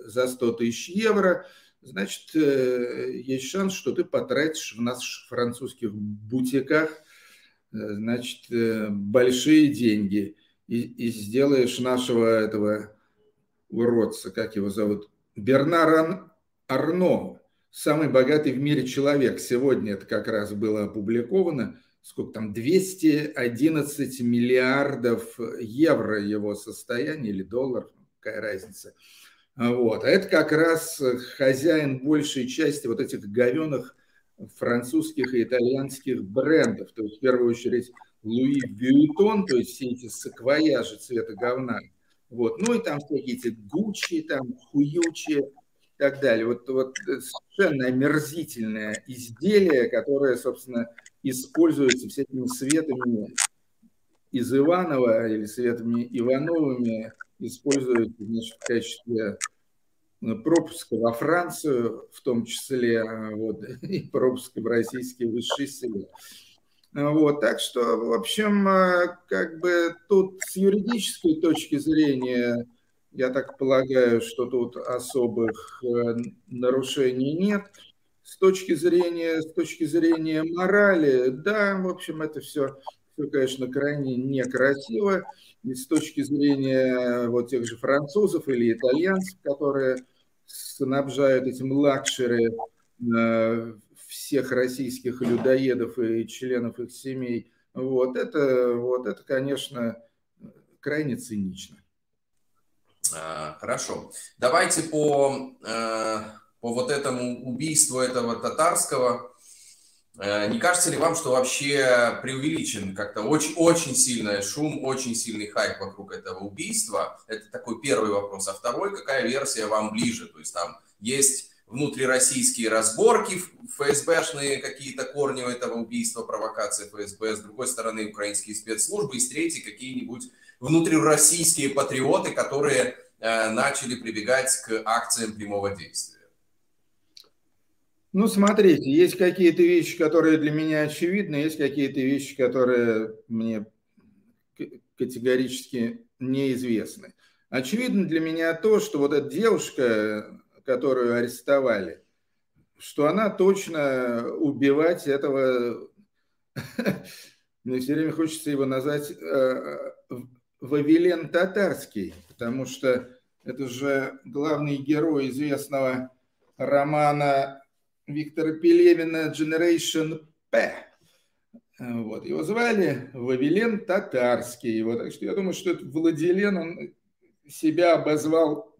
за 100 тысяч евро – значит, э, есть шанс, что ты потратишь в наших французских бутиках, э, значит, э, большие деньги и, и сделаешь нашего этого уродца, как его зовут, Бернар Арно, самый богатый в мире человек. Сегодня это как раз было опубликовано. Сколько там? 211 миллиардов евро его состояние или долларов, какая разница – вот. А это как раз хозяин большей части вот этих говеных французских и итальянских брендов. То есть, в первую очередь, Луи Вьюитон, то есть все эти саквояжи цвета говна. Вот. Ну и там всякие эти Гуччи, там Хуючи так далее. Вот, вот совершенно омерзительное изделие, которое, собственно, используется всякими светами из Иванова или светами Ивановыми используют значит, в качестве э, пропуска во Францию, в том числе э, вот, и пропуска в российские высшие силы. Вот, так что, в общем, э, как бы тут с юридической точки зрения Я так полагаю, что тут особых э, нарушений нет. С точки зрения, с точки зрения морали, да, в общем, это все, все, конечно, крайне некрасиво. И с точки зрения вот тех же французов или итальянцев, которые снабжают этим лакшери э, всех российских людоедов и членов их семей, вот это, вот это, конечно, крайне цинично. А, хорошо. Давайте по, э, по вот этому убийству этого татарского. Э, не кажется ли вам, что вообще преувеличен как-то очень, очень сильный шум, очень сильный хайп вокруг этого убийства? Это такой первый вопрос. А второй, какая версия вам ближе? То есть там есть внутрироссийские разборки, ФСБшные какие-то корни у этого убийства, провокации ФСБ, с другой стороны украинские спецслужбы, и с третьей какие-нибудь внутрироссийские патриоты, которые э, начали прибегать к акциям прямого действия? Ну, смотрите, есть какие-то вещи, которые для меня очевидны, есть какие-то вещи, которые мне категорически неизвестны. Очевидно для меня то, что вот эта девушка, которую арестовали, что она точно убивать этого... Мне все время хочется его назвать э, Вавилен Татарский, потому что это же главный герой известного романа Виктора Пелевина «Generation P». Вот. Его звали Вавилен Татарский. Вот. Так что я думаю, что этот Владилен, он себя обозвал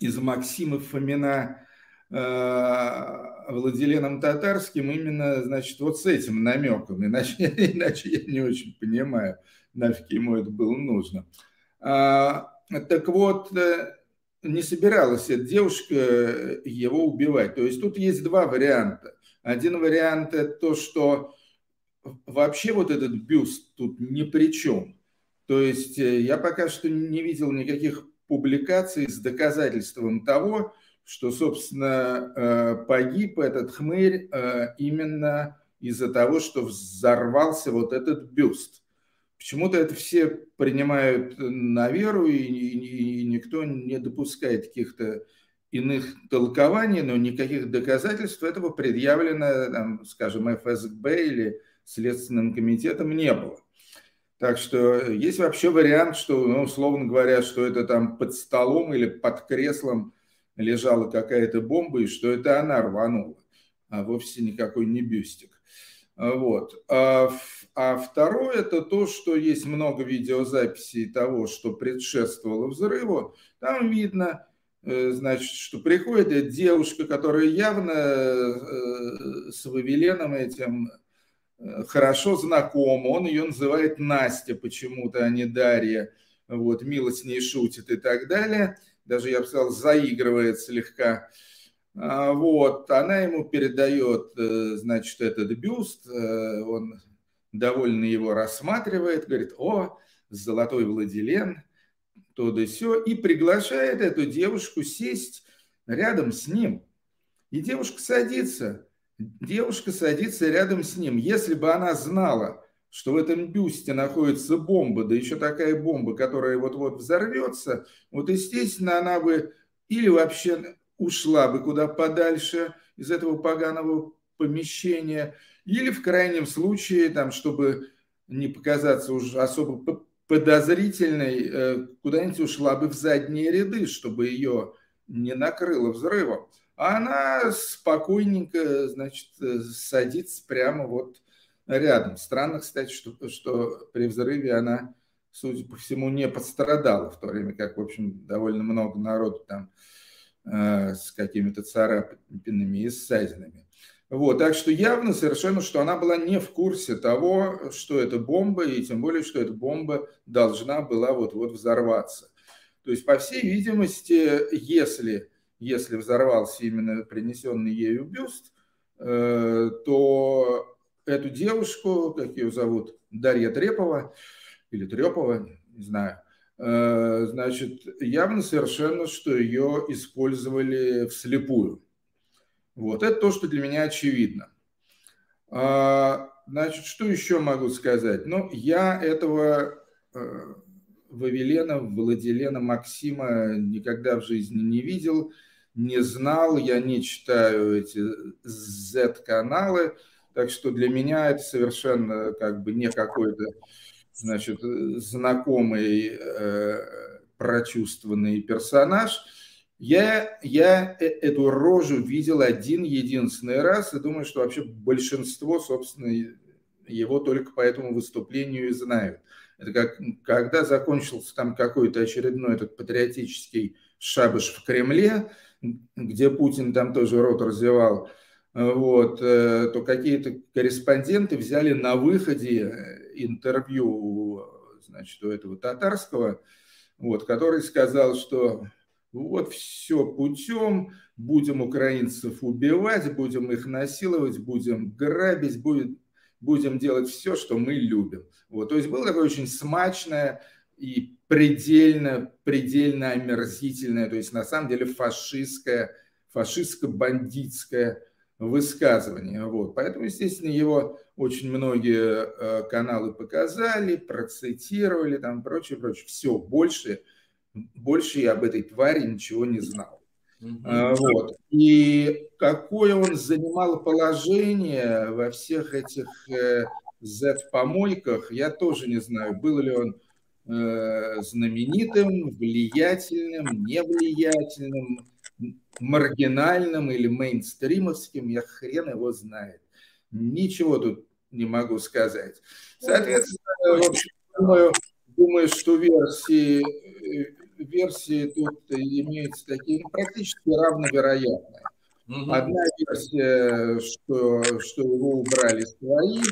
из Максима Фомина э, Владиленом Татарским именно, значит, вот с этим намеком. Иначе, иначе я не очень понимаю нафиг ему это было нужно. А, так вот, э, не собиралась эта девушка его убивать. То есть тут есть два варианта. Один вариант это то, что вообще вот этот бюст тут ни при чем. То есть э, я пока что не видел никаких публикаций с доказательством того, что, собственно, э, погиб этот хмырь именно из-за того, что взорвался вот этот бюст. Почему-то это все принимают на веру, и, и, и никто не допускает каких-то иных толкований, но никаких доказательств этого предъявлено, там, скажем, ФСБ или Следственным комитетом не было. Так что есть вообще вариант, что, ну, условно говоря, что это там под столом или под креслом лежала какая-то бомба, и что это она рванула, а вовсе никакой не бюстик. Вот. А, а второе – это то, что есть много видеозаписей того, что предшествовало взрыву. Там видно, э, значит, что приходит девушка, которая явно э, с Вавиленом этим э, хорошо знакома. Он ее называет Настя почему-то, а не Дарья. Вот, мило с ней шутит и так далее. Даже, я бы сказал, заигрывает слегка. А, вот, она ему передает, э, значит, этот бюст, э, он довольно его рассматривает, говорит, о, золотой владелен, то да все, и приглашает эту девушку сесть рядом с ним. И девушка садится, девушка садится рядом с ним. Если бы она знала, что в этом бюсте находится бомба, да еще такая бомба, которая вот-вот взорвется, вот, естественно, она бы или вообще ушла бы куда подальше из этого поганого помещения, или в крайнем случае, там, чтобы не показаться уже особо подозрительной, э, куда-нибудь ушла бы в задние ряды, чтобы ее не накрыло взрывом. А она спокойненько, значит, э, садится прямо вот рядом. Странно, кстати, что, что при взрыве она, судя по всему, не пострадала, в то время как, в общем, довольно много народу там с какими-то царапинами и ссадинами. Вот, так что явно совершенно, что она была не в курсе того, что это бомба, и тем более, что эта бомба должна была вот-вот взорваться. То есть, по всей видимости, если, если взорвался именно принесенный ею бюст, э, то эту девушку, как ее зовут, Дарья Трепова, или Трепова, не знаю, Э, значит, явно совершенно, что ее использовали вслепую. Вот, это то, что для меня очевидно. А, значит, что еще могу сказать? Ну, я этого, э, Вавилена, Владилена, Максима никогда в жизни не видел, не знал, я не читаю эти Z-каналы, так что для меня это совершенно как бы не какой-то, значит, знакомый, э, прочувствованный персонаж. Я, я э, эту рожу видел один единственный раз и думаю, что вообще большинство, собственно, его только по этому выступлению и знают. Это как, когда закончился там какой-то очередной этот патриотический шабаш в Кремле, где Путин там тоже рот развивал, вот, э, то какие-то корреспонденты взяли на выходе интервью значит, у этого татарского, вот, который сказал, что вот все путем, будем украинцев убивать, будем их насиловать, будем грабить, будет, будем делать все, что мы любим. Вот, то есть было такое очень смачное и предельно, предельно омерзительное, то есть на самом деле фашистское, фашистско-бандитское высказывание. Вот. Поэтому, естественно, его очень многие э, каналы показали, процитировали, там прочее, прочее. Все, больше, больше я об этой твари ничего не знал. Mm-hmm. Вот. И какое он занимал положение во всех этих э, Z-помойках, я тоже не знаю, был ли он э, знаменитым, влиятельным, невлиятельным, маргинальным или мейнстримовским, я хрен его знает. Ничего тут не могу сказать. Соответственно, в общем, думаю, думаю, что версии, версии тут имеются такие ну, практически равновероятные. Одна версия, что, что его убрали свои,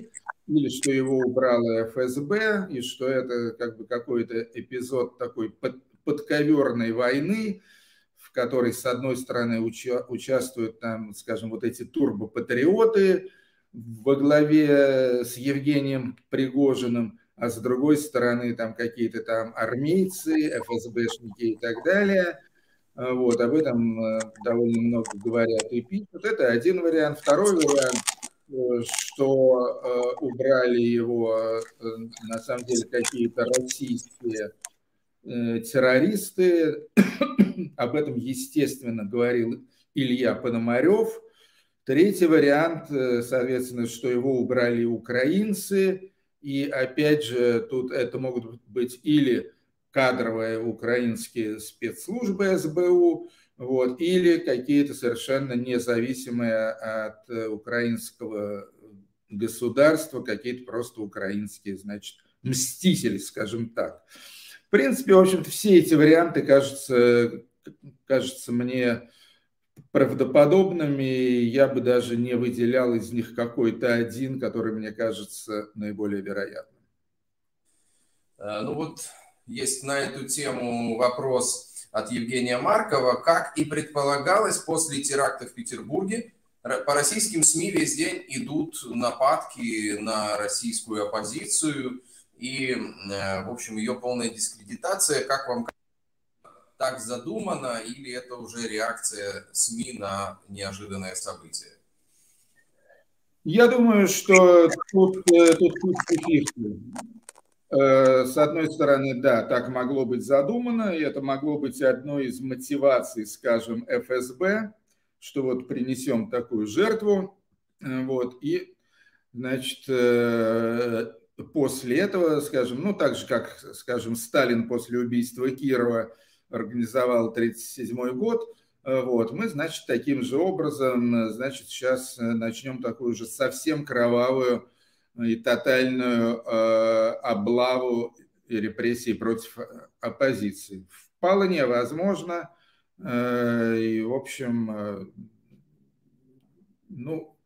или что его убрала ФСБ, и что это как бы какой-то эпизод такой под, подковерной войны, которой, с одной стороны, уча- участвуют там, скажем, вот эти турбопатриоты во главе с Евгением Пригожиным, а с другой стороны там какие-то там армейцы, ФСБшники и так далее. А, вот, об этом э, довольно много говорят и пишут. Это один вариант. Второй вариант, э, что э, убрали его, на самом деле, какие-то российские террористы, об этом, естественно, говорил Илья Пономарев. Третий вариант, э, соответственно, что его убрали украинцы. И опять же, тут это могут быть или кадровые украинские спецслужбы СБУ, вот, или какие-то совершенно независимые от э, украинского государства, какие-то просто украинские, значит, мстители, скажем так. В принципе, в общем-то, все эти варианты кажутся кажется мне правдоподобными. Я бы даже не выделял из них какой-то один, который мне кажется наиболее вероятным. Э, ну вот есть на эту тему вопрос от Евгения Маркова. Как и предполагалось, после теракта в Петербурге по российским СМИ весь день идут нападки на российскую оппозицию и, э, в общем, ее полная дискредитация. Как вам так задумано, или это уже реакция СМИ на неожиданное событие? Я думаю, что тут, э, тут 50 э, С одной стороны, да, так могло быть задумано, и это могло быть одной из мотиваций, скажем, ФСБ, что вот принесем такую жертву, вот, и, значит, после этого, скажем, ну, так же, как, скажем, Сталин после убийства Кирова организовал 1937 год. Э, вот, мы, значит, таким же образом, э, значит, сейчас э, начнем такую же совсем кровавую и тотальную э, облаву и репрессии против оппозиции. Вполне возможно, э, и, в общем, э, ну,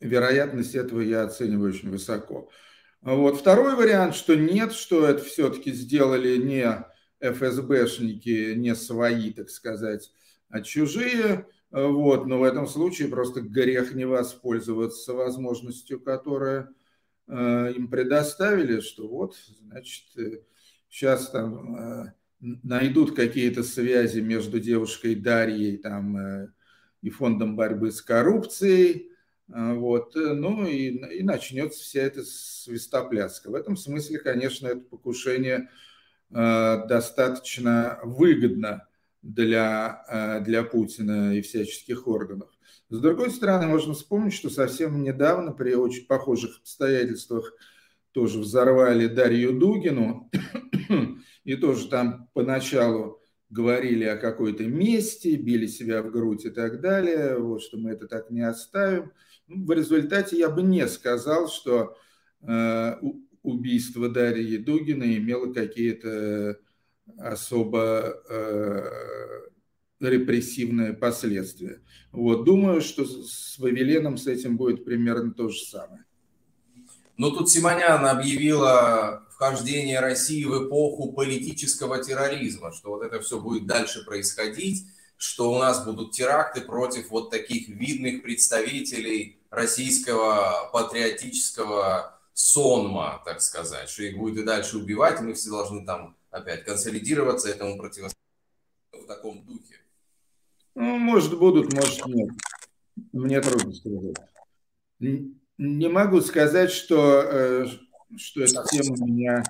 вероятность этого я оцениваю очень высоко. Вот. Второй вариант, что нет, что это все-таки сделали не ФСБшники не свои, так сказать, а чужие. Вот, но в этом случае просто грех не воспользоваться возможностью, которая э, им предоставили, что вот, значит, сейчас э, там э, найдут какие-то связи между девушкой Дарьей там, и фондом борьбы с коррупцией, вот, ну и, и начнется вся эта свистопляска. В этом смысле, конечно, это покушение достаточно выгодно для, для Путина и всяческих органов. С другой стороны, можно вспомнить, что совсем недавно при очень похожих обстоятельствах тоже взорвали Дарью Дугину, и тоже там поначалу говорили о какой-то мести, били себя в грудь и так далее, вот, что мы это так не оставим. Ну, в результате я бы не сказал, что э, убийство Дарьи Дугина имело какие-то особо э, репрессивные последствия. Вот, думаю, что с Вавиленом с этим будет примерно то же самое. Но тут Симонян объявила вхождение России в эпоху политического терроризма, что вот это все будет дальше происходить, что у нас будут теракты против вот таких видных представителей российского патриотического сонма, так сказать, что их будет и дальше убивать, и мы все должны там опять консолидироваться этому противостоять в таком духе. Ну, может, будут, может, нет. Мне трудно сказать. Не могу сказать, что, э, что эта тема меня,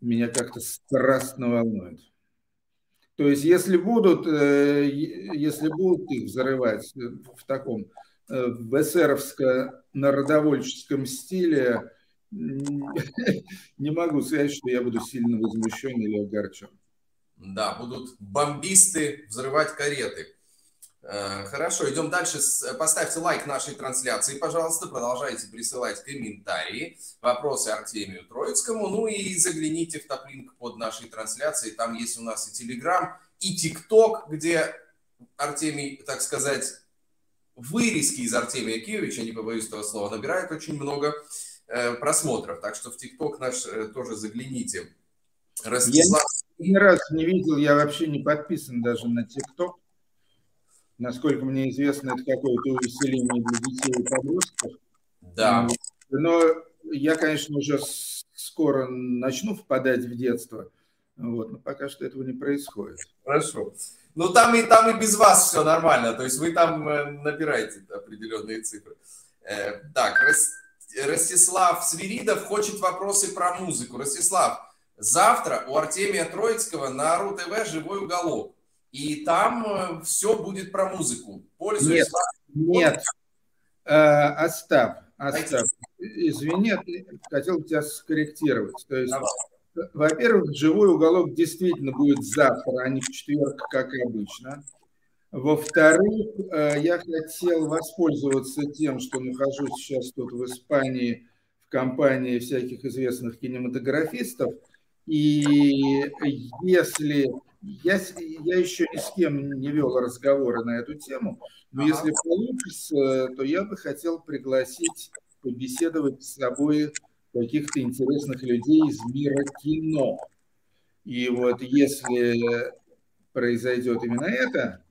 меня как-то страстно волнует. То есть, если будут, э, если будут их взрывать в таком э, в эсеровско-народовольческом стиле, не могу сказать, что я буду сильно возмущен или огорчен. Да, будут бомбисты взрывать кареты. Э, хорошо, идем дальше. Поставьте лайк нашей трансляции, пожалуйста. Продолжайте присылать комментарии, вопросы Артемию Троицкому. Ну и загляните в топлинк под нашей трансляцией. Там есть у нас и Телеграм, и ТикТок, где Артемий, так сказать, вырезки из Артемия Киевича, не побоюсь этого слова, набирает очень много э, просмотров. Так что в ТикТок наш э, тоже загляните. Ростислав... Я ни раз не видел, я вообще не подписан даже на ТикТок. Насколько мне известно, это какое-то увеселение для детей и подростков. Да. Но я, конечно, уже скоро начну впадать в детство. Вот, но пока что этого не происходит. Хорошо. Ну, там и, там и без вас все нормально. То есть вы там э, набираете определенные цифры. Э, так, Ростислав Свиридов хочет вопросы про музыку. Ростислав, завтра у Артемия Троицкого на РУ-ТВ «Живой уголок» и там э, все будет про музыку. Пользуясь... Нет, нет. Э, Остап, Остап, извини, хотел тебя скорректировать. То есть, во-первых, живой уголок действительно будет завтра, а не в четверг, как обычно. Во-вторых, э, я хотел воспользоваться тем, что нахожусь сейчас тут в Испании в компании всяких известных кинематографистов. И если я, я еще ни с кем не вел разговоры на эту тему, но если получится, то я бы хотел пригласить побеседовать с собой каких-то интересных людей из мира кино. И вот если произойдет именно это,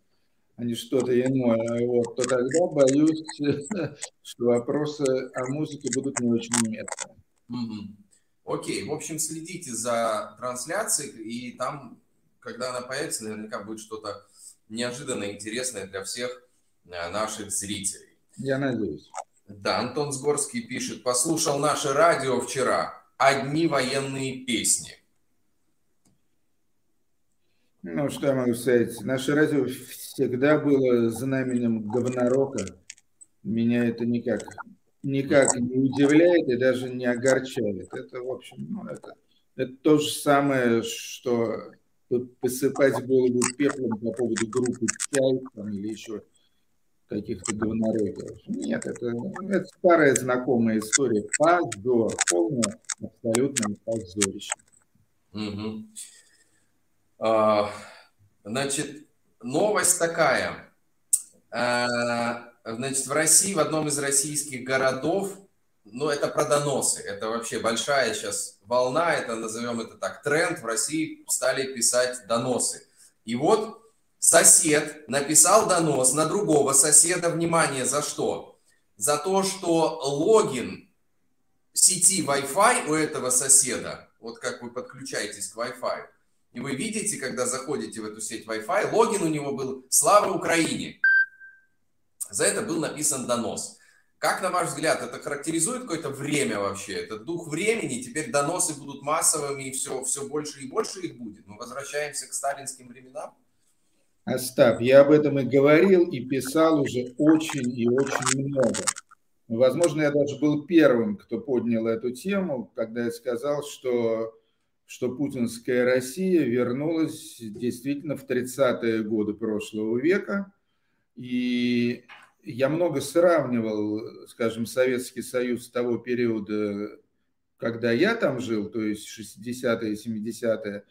а не что-то иное, вот, то тогда боюсь, что вопросы о музыке будут не очень уместны. Окей, в общем, следите за трансляцией, и там когда она появится, наверняка будет что-то неожиданное, интересное для всех э, наших зрителей. Я надеюсь. Да, Антон Сгорский пишет, послушал наше радио вчера, одни военные песни. Ну, что я могу сказать? Наше радио всегда было знаменем говнорока. Меня это никак, никак не удивляет и даже не огорчает. Это, в общем, ну, это, это то же самое, что посыпать голову пеплом по поводу группы чай там, или еще каких-то говнореков. Нет, это, это старая знакомая история. Позор, полное абсолютное позорище. Угу. А, значит, новость такая. А, значит, в России, в одном из российских городов ну, это про доносы. Это вообще большая сейчас волна, это назовем это так, тренд. В России стали писать доносы. И вот сосед написал донос на другого соседа. Внимание, за что? За то, что логин сети Wi-Fi у этого соседа, вот как вы подключаетесь к Wi-Fi, и вы видите, когда заходите в эту сеть Wi-Fi, логин у него был «Слава Украине». За это был написан донос. Как, на ваш взгляд, это характеризует какое-то время вообще? Это дух времени, теперь доносы будут массовыми, и все, все больше и больше их будет. Мы возвращаемся к сталинским временам? Остап, я об этом и говорил, и писал уже очень и очень много. Возможно, я даже был первым, кто поднял эту тему, когда я сказал, что, что путинская Россия вернулась действительно в 30-е годы прошлого века. И я много сравнивал, скажем, Советский Союз того периода, когда я там жил, то есть 60-е, 70-е,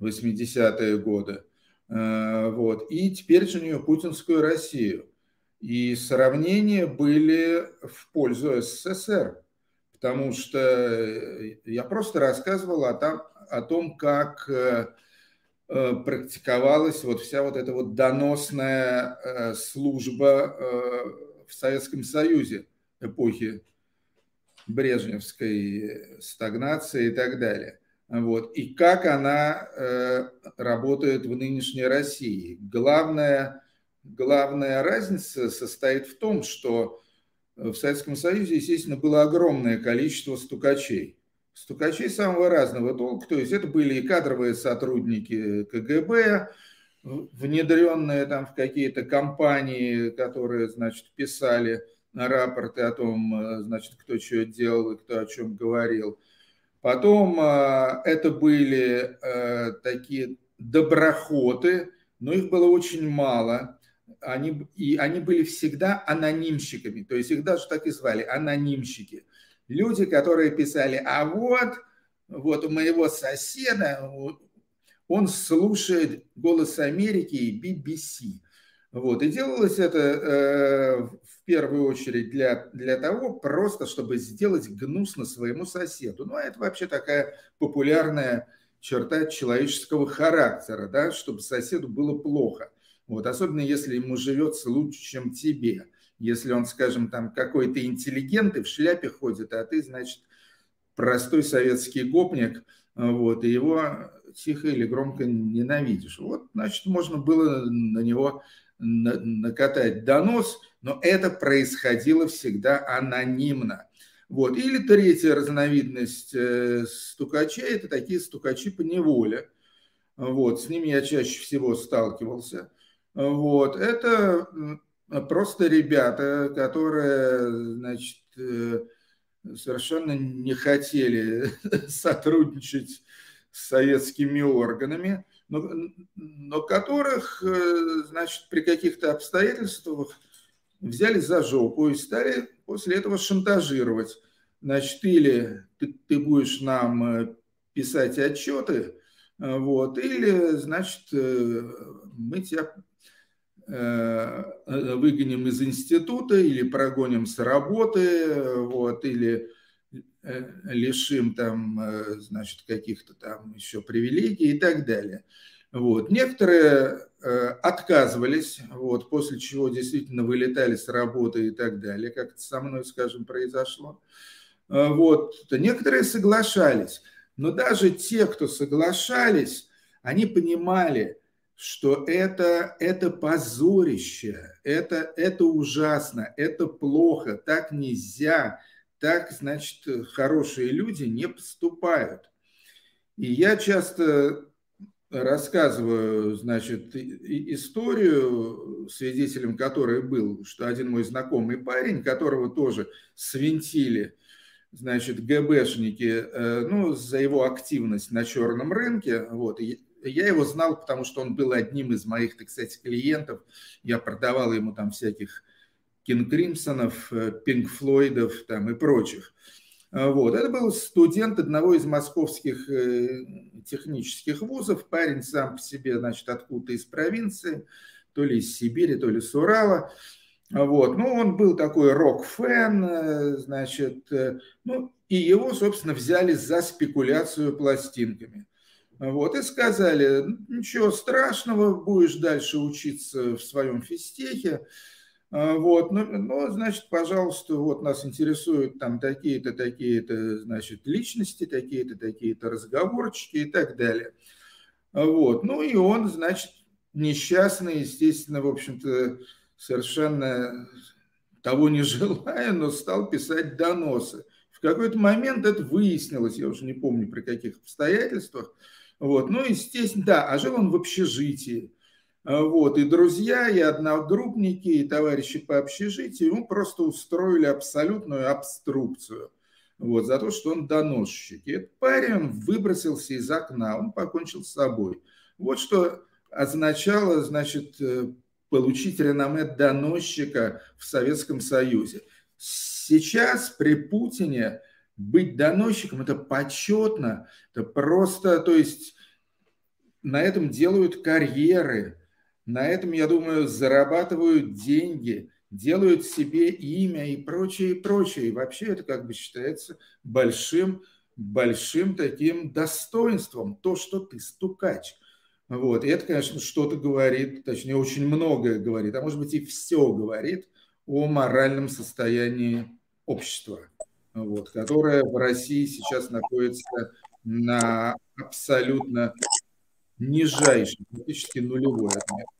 80-е годы. Э, вот. И теперешнюю путинскую Россию. И сравнения были в пользу СССР, потому что я просто рассказывал о том, о том как э, практиковалась вот вся вот эта вот доносная служба в Советском Союзе эпохи Брежневской стагнации и так далее. Вот. И как она э, работает в нынешней России. Главная, главная разница состоит в том, что в Советском Союзе, естественно, было огромное количество стукачей. Стукачей самого разного толка. То есть это были и кадровые сотрудники КГБ, внедренные там в какие-то компании, которые, значит, писали рапорты о том, э, значит, кто что делал и кто о чем говорил – Потом а, это были э, такие доброходы, но их было очень мало. Они, и они были всегда анонимщиками, то есть их даже так и звали, анонимщики. Люди, которые писали, а вот, вот у моего соседа, он слушает «Голос Америки» и BBC. Вот. И делалось это э, в первую очередь для, для того, просто чтобы сделать гнусно своему соседу. Ну, а это вообще такая популярная черта человеческого характера, да, чтобы соседу было плохо. Вот. Особенно если ему живется лучше, чем тебе. Если он, скажем, там какой-то интеллигент и в шляпе ходит, а ты, значит, простой советский гопник, вот, и его тихо или громко ненавидишь. Вот, значит, можно было на него накатать донос, но это происходило всегда анонимно. Вот. Или третья разновидность э, стукачей – это такие стукачи по неволе. Вот. С ними я чаще всего сталкивался. Вот. Это просто ребята, которые значит, э, совершенно не хотели сотрудничать с советскими органами, но, но которых, э, значит, при каких-то обстоятельствах взяли за жопу и стали после этого шантажировать. Значит, или ты, ты будешь нам э, писать отчеты, вот, или, значит, мы тебя выгоним из института или прогоним с работы, вот, или Э, лишим там, э, значит, каких-то там еще привилегий и так далее. Вот. Некоторые э, отказывались, вот, после чего действительно вылетали с работы и так далее, как это со мной, скажем, произошло. Вот. Некоторые соглашались, но даже те, кто соглашались, они понимали, что это, это позорище, это, это ужасно, это плохо, так нельзя – так, значит, хорошие люди не поступают. И я часто рассказываю, значит, историю, свидетелем которой был, что один мой знакомый парень, которого тоже свинтили, значит, ГБшники, э, ну, за его активность на черном рынке, вот, я его знал, потому что он был одним из моих, так сказать, клиентов, я продавал ему там всяких Кинг Кримсонов, Пинк Флойдов там и прочих. А, вот. Это был студент одного из московских э, технических вузов. Парень сам по себе, значит, откуда-то из провинции, то ли из Сибири, то ли с Урала. А, вот. Ну, он был такой рок-фэн, э, значит, э, ну, и его, собственно, взяли за спекуляцию пластинками. Вот, и сказали, ничего страшного, будешь дальше учиться в своем физтехе, а, вот, ну, ну, значит, пожалуйста, вот нас интересуют там такие-то, такие-то, значит, личности, такие-то, такие-то разговорчики и так далее. А, вот, ну и он, значит, несчастный, естественно, в общем-то, совершенно того не желая, но стал писать доносы. В какой-то момент это выяснилось, я уже не помню при каких обстоятельствах. Вот. Ну, естественно, да, а жил он в общежитии. А, вот, и друзья, и одногруппники, и товарищи по общежитию ему просто устроили абсолютную обструкцию. Вот, за то, что он доносчик. И этот парень выбросился из окна, он покончил с собой. Вот что означало, значит, э, получить реноме доносчика в Советском Союзе. Сейчас при Путине быть доносчиком – это почетно, это просто, то есть на этом делают карьеры – на этом, я думаю, зарабатывают деньги, делают себе имя и прочее, и прочее. И вообще это как бы считается большим, большим таким достоинством, то, что ты стукач. Вот. И это, конечно, что-то говорит, точнее, очень многое говорит, а может быть и все говорит о моральном состоянии общества, вот, которое в России сейчас находится на абсолютно нижайший, практически нулевой отметке.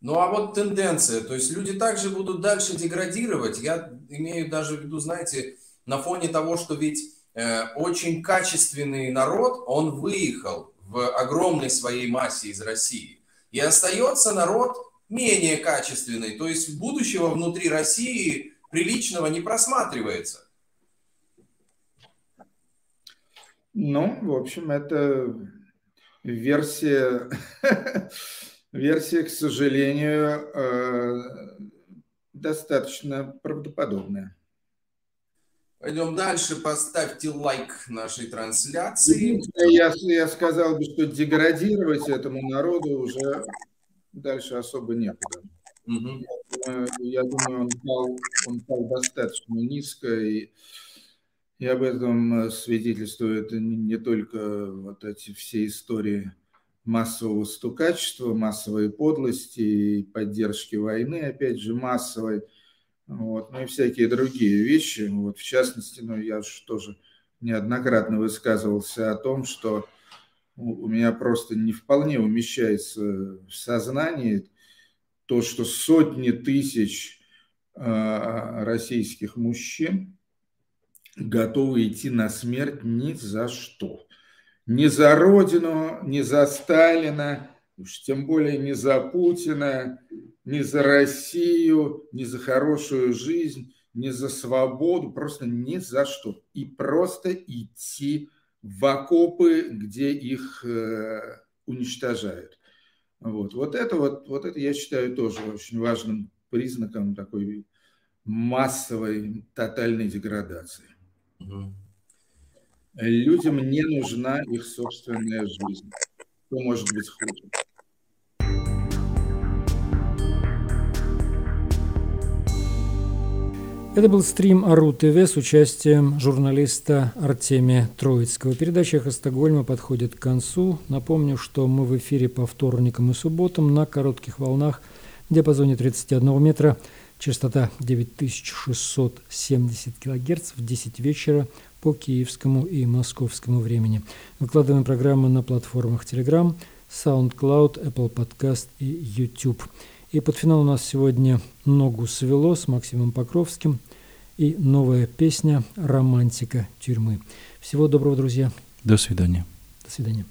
Ну а вот тенденция, то есть люди также будут дальше деградировать. Я имею даже в виду, знаете, на фоне того, что ведь э, очень качественный народ, он выехал в огромной своей массе из России. И остается народ менее качественный, то есть будущего внутри России приличного не просматривается. Ну, в общем, это версия версия, к сожалению, э, достаточно правдоподобная. Пойдем дальше. Поставьте лайк нашей трансляции. Я, я сказал бы, что деградировать этому народу уже дальше особо некуда. Угу. Я, думаю, он пал, он пал достаточно низко, и, и об этом свидетельствуют не, не только вот эти все истории массового стукачества, массовой подлости и поддержки войны, опять же, массовой, вот, ну и всякие другие вещи. Вот, в частности, ну, я же тоже неоднократно высказывался о том, что у меня просто не вполне умещается в сознании то, что сотни тысяч э, российских мужчин готовы идти на смерть ни за что ни за Родину, ни за Сталина, уж тем более не за Путина, ни за Россию, ни за хорошую жизнь, ни за свободу, просто ни за что. И просто идти в окопы, где их э, уничтожают. Вот. Вот, это вот, вот это я считаю тоже очень важным признаком такой массовой тотальной деградации. Угу. Людям не нужна их собственная жизнь. Что может быть хуже? Это был стрим Ару ТВ с участием журналиста Артемия Троицкого. Передача «Эхо Стокгольма» подходит к концу. Напомню, что мы в эфире по вторникам и субботам на коротких волнах в диапазоне 31 метра, частота 9670 кГц в 10 вечера по киевскому и московскому времени. Выкладываем программы на платформах Telegram, SoundCloud, Apple Podcast и YouTube. И под финал у нас сегодня «Ногу свело» с Максимом Покровским и новая песня «Романтика тюрьмы». Всего доброго, друзья. До свидания. До свидания.